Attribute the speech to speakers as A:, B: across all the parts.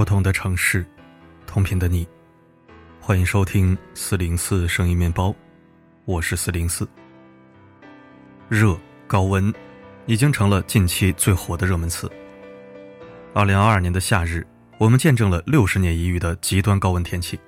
A: 不同的城市，同频的你，欢迎收听四零四声音面包，我是四零四。热高温已经成了近期最火的热门词。二零二二年的夏日，我们见证了六十年一遇的极端高温天气，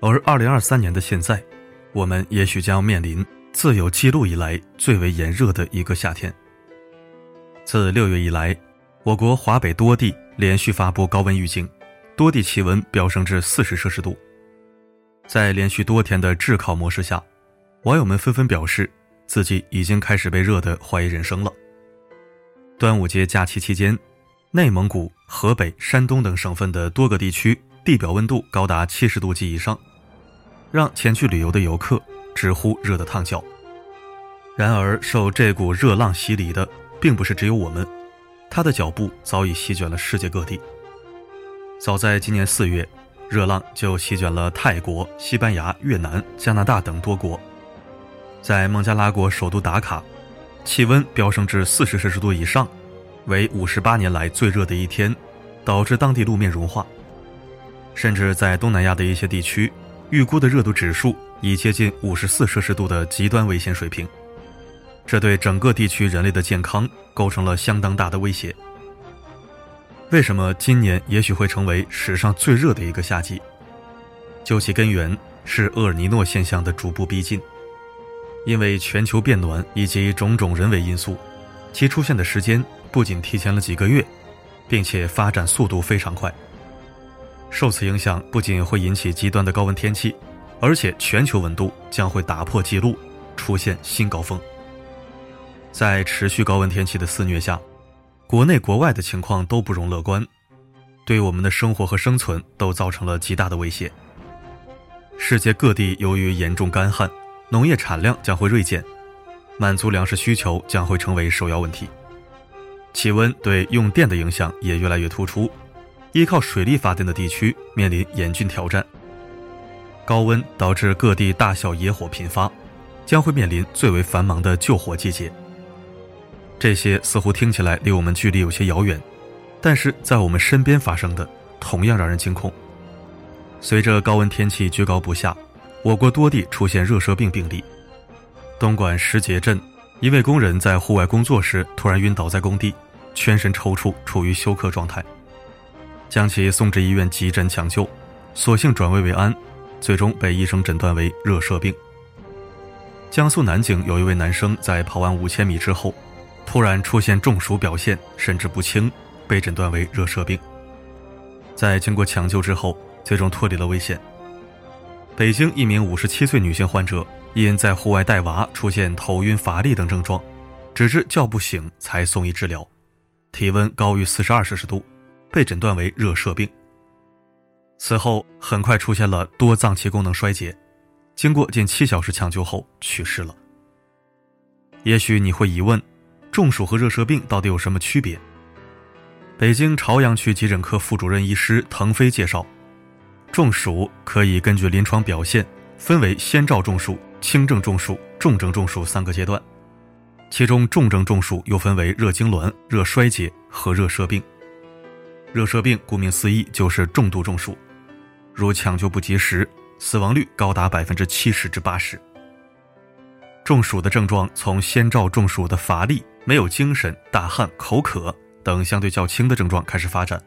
A: 而二零二三年的现在，我们也许将面临自有记录以来最为炎热的一个夏天。自六月以来，我国华北多地。连续发布高温预警，多地气温飙升至四十摄氏度。在连续多天的炙烤模式下，网友们纷纷表示自己已经开始被热得怀疑人生了。端午节假期期间，内蒙古、河北、山东等省份的多个地区地表温度高达七十度及以上，让前去旅游的游客直呼热得烫脚。然而，受这股热浪洗礼的，并不是只有我们。他的脚步早已席卷了世界各地。早在今年四月，热浪就席卷了泰国、西班牙、越南、加拿大等多国。在孟加拉国首都达卡，气温飙升至四十摄氏度以上，为五十八年来最热的一天，导致当地路面融化。甚至在东南亚的一些地区，预估的热度指数已接近五十四摄氏度的极端危险水平。这对整个地区人类的健康构成了相当大的威胁。为什么今年也许会成为史上最热的一个夏季？究其根源，是厄尔尼诺现象的逐步逼近。因为全球变暖以及种种人为因素，其出现的时间不仅提前了几个月，并且发展速度非常快。受此影响，不仅会引起极端的高温天气，而且全球温度将会打破纪录，出现新高峰。在持续高温天气的肆虐下，国内国外的情况都不容乐观，对我们的生活和生存都造成了极大的威胁。世界各地由于严重干旱，农业产量将会锐减，满足粮食需求将会成为首要问题。气温对用电的影响也越来越突出，依靠水力发电的地区面临严峻挑战。高温导致各地大小野火频发，将会面临最为繁忙的救火季节。这些似乎听起来离我们距离有些遥远，但是在我们身边发生的同样让人惊恐。随着高温天气居高不下，我国多地出现热射病病例。东莞石碣镇一位工人在户外工作时突然晕倒在工地，全身抽搐，处于休克状态，将其送至医院急诊抢救，所幸转危为安，最终被医生诊断为热射病。江苏南京有一位男生在跑完五千米之后。突然出现中暑表现，神志不清，被诊断为热射病。在经过抢救之后，最终脱离了危险。北京一名五十七岁女性患者，因在户外带娃出现头晕、乏力等症状，直至叫不醒才送医治疗，体温高于四十二摄氏度，被诊断为热射病。此后很快出现了多脏器功能衰竭，经过近七小时抢救后去世了。也许你会疑问。中暑和热射病到底有什么区别？北京朝阳区急诊科副主任医师腾飞介绍，中暑可以根据临床表现分为先兆中暑、轻症中暑、重症中暑三个阶段，其中重症中暑又分为热痉挛、热衰竭和热射病。热射病顾名思义就是重度中暑，如抢救不及时，死亡率高达百分之七十至八十。中暑的症状从先兆中暑的乏力。没有精神、大汗、口渴等相对较轻的症状开始发展。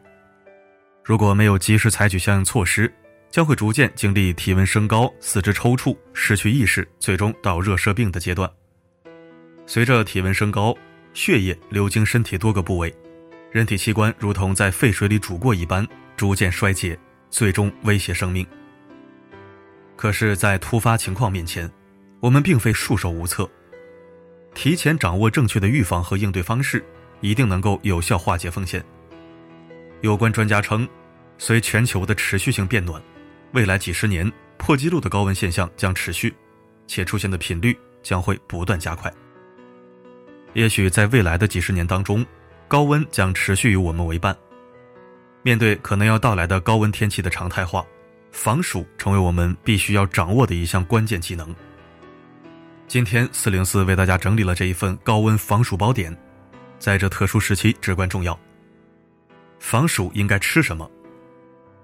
A: 如果没有及时采取相应措施，将会逐渐经历体温升高、四肢抽搐、失去意识，最终到热射病的阶段。随着体温升高，血液流经身体多个部位，人体器官如同在沸水里煮过一般，逐渐衰竭，最终威胁生命。可是，在突发情况面前，我们并非束手无策。提前掌握正确的预防和应对方式，一定能够有效化解风险。有关专家称，随全球的持续性变暖，未来几十年破纪录的高温现象将持续，且出现的频率将会不断加快。也许在未来的几十年当中，高温将持续与我们为伴。面对可能要到来的高温天气的常态化，防暑成为我们必须要掌握的一项关键技能。今天四零四为大家整理了这一份高温防暑宝典，在这特殊时期至关重要。防暑应该吃什么？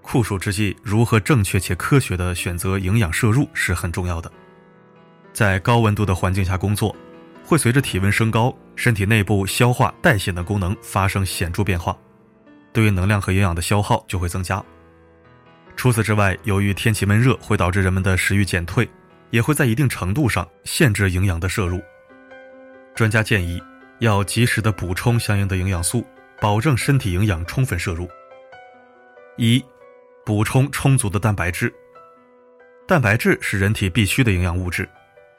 A: 酷暑之际，如何正确且科学的选择营养摄入是很重要的。在高温度的环境下工作，会随着体温升高，身体内部消化代谢的功能发生显著变化，对于能量和营养的消耗就会增加。除此之外，由于天气闷热，会导致人们的食欲减退，也会在一定程度上限制营养的摄入。专家建议，要及时的补充相应的营养素，保证身体营养充分摄入。一，补充充足的蛋白质。蛋白质是人体必需的营养物质。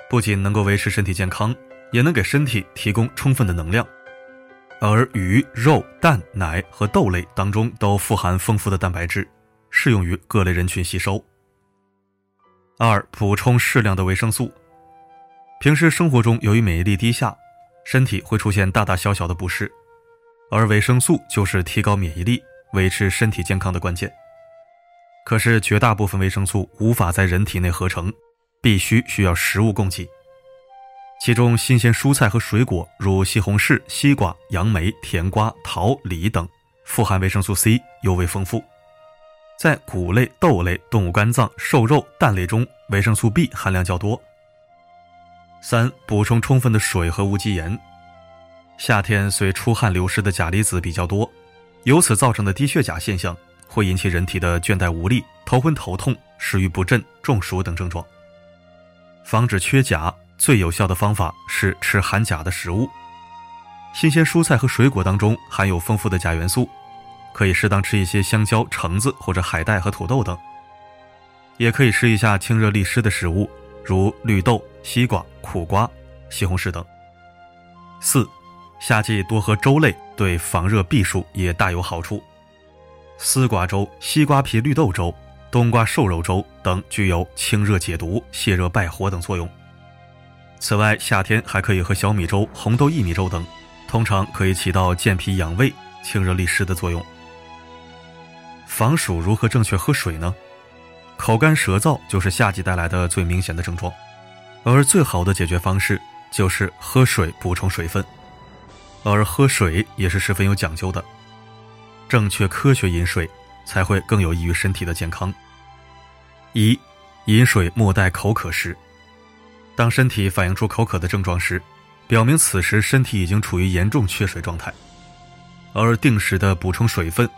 A: 不仅能够维持身体健康，也能给身体提供充分的能量。而鱼、肉、蛋、奶和豆类当中都富含丰富的蛋白质，适用于各类人群吸收。二、补充适量的维生素。平时生活中，由于免疫力低下，身体会出现大大小小的不适，而维生素就是提高免疫力、维持身体健康的关键。可是，绝大部分维生素无法在人体内合成。必须需要食物供给，其中新鲜蔬菜和水果，如西红柿、西瓜、杨梅、甜瓜、桃、李等，富含维生素 C，尤为丰富。在谷类、豆类、动物肝脏、瘦肉、蛋类中，维生素 B 含量较多。三、补充充分的水和无机盐。夏天随出汗流失的钾离子比较多，由此造成的低血钾现象，会引起人体的倦怠无力、头昏头痛、食欲不振、中暑等症状。防止缺钾最有效的方法是吃含钾的食物。新鲜蔬菜和水果当中含有丰富的钾元素，可以适当吃一些香蕉、橙子或者海带和土豆等。也可以吃一下清热利湿的食物，如绿豆、西瓜、苦瓜、西红柿等。四，夏季多喝粥类对防热避暑也大有好处。丝瓜粥、西瓜皮绿豆粥。冬瓜瘦肉粥等具有清热解毒、泻热败火等作用。此外，夏天还可以喝小米粥、红豆薏米粥等，通常可以起到健脾养胃、清热利湿的作用。防暑如何正确喝水呢？口干舌燥就是夏季带来的最明显的症状，而最好的解决方式就是喝水补充水分。而喝水也是十分有讲究的，正确科学饮水。才会更有益于身体的健康。一，饮水莫待口渴时。当身体反映出口渴的症状时，表明此时身体已经处于严重缺水状态。而定时的补充水分，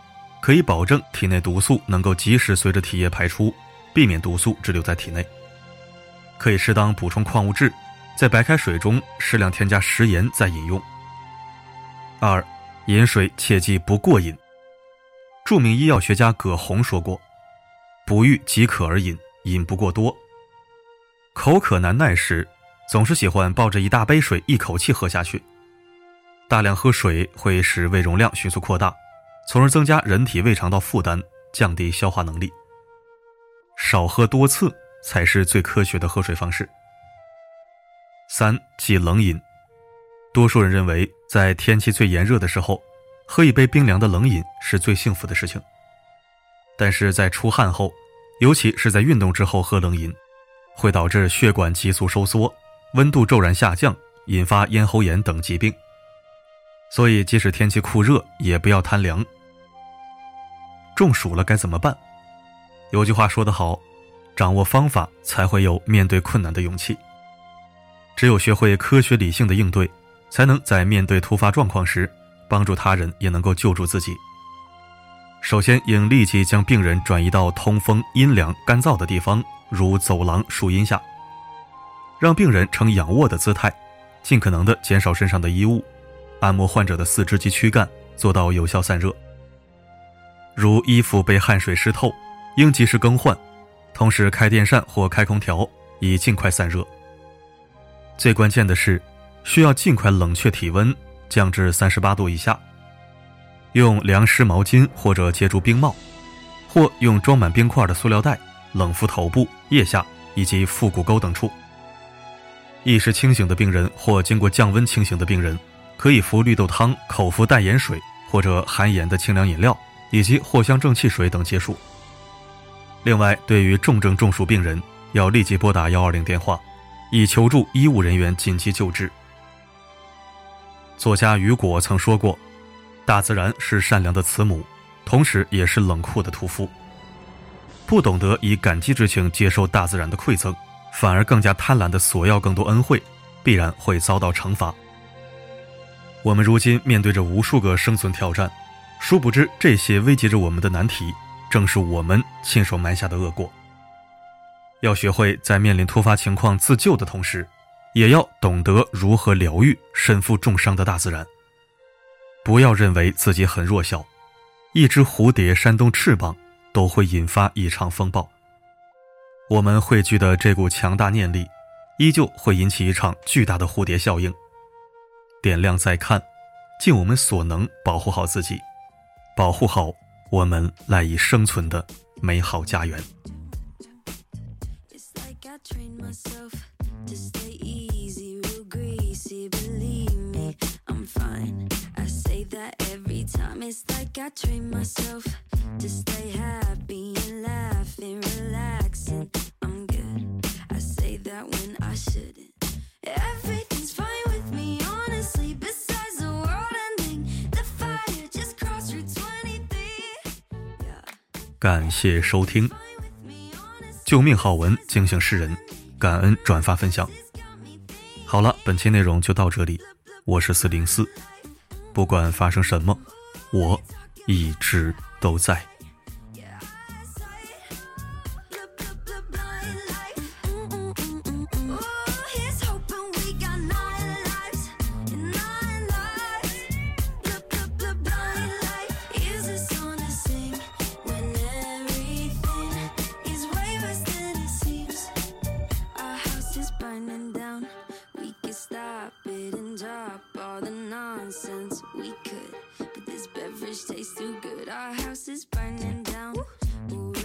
A: 可以保证体内毒素能够及时随着体液排出，避免毒素滞留在体内。可以适当补充矿物质，在白开水中适量添加食盐再饮用。二，饮水切记不过饮。著名医药学家葛洪说过：“不欲即可而饮，饮不过多。口渴难耐时，总是喜欢抱着一大杯水一口气喝下去。大量喝水会使胃容量迅速扩大，从而增加人体胃肠道负担，降低消化能力。少喝多次才是最科学的喝水方式。”三忌冷饮。多数人认为，在天气最炎热的时候。喝一杯冰凉的冷饮是最幸福的事情，但是在出汗后，尤其是在运动之后喝冷饮，会导致血管急速收缩，温度骤然下降，引发咽喉炎等疾病。所以，即使天气酷热，也不要贪凉。中暑了该怎么办？有句话说得好，掌握方法才会有面对困难的勇气。只有学会科学理性的应对，才能在面对突发状况时。帮助他人也能够救助自己。首先，应立即将病人转移到通风、阴凉、干燥的地方，如走廊、树荫下，让病人呈仰卧的姿态，尽可能的减少身上的衣物，按摩患者的四肢及躯干，做到有效散热。如衣服被汗水湿透，应及时更换，同时开电扇或开空调，以尽快散热。最关键的是，需要尽快冷却体温。降至三十八度以下，用凉湿毛巾或者借助冰帽，或用装满冰块的塑料袋冷敷头部、腋下以及腹股沟等处。意识清醒的病人或经过降温清醒的病人，可以服绿豆汤、口服淡盐水或者含盐的清凉饮料以及藿香正气水等解暑。另外，对于重症中暑病人，要立即拨打幺二零电话，以求助医务人员紧急救治。作家雨果曾说过：“大自然是善良的慈母，同时也是冷酷的屠夫。不懂得以感激之情接受大自然的馈赠，反而更加贪婪的索要更多恩惠，必然会遭到惩罚。我们如今面对着无数个生存挑战，殊不知这些危及着我们的难题，正是我们亲手埋下的恶果。要学会在面临突发情况自救的同时，也要懂得如何疗愈身负重伤的大自然。不要认为自己很弱小，一只蝴蝶扇动翅膀都会引发一场风暴。我们汇聚的这股强大念力，依旧会引起一场巨大的蝴蝶效应。点亮再看，尽我们所能保护好自己，保护好我们赖以生存的美好家园。感谢收听，救命好文惊醒世人，感恩转发分享。好了，本期内容就到这里，我是四零四，不管发生什么。我一直都在。
B: nonsense we could, but this beverage tastes too good. Our house is burning down. Ooh.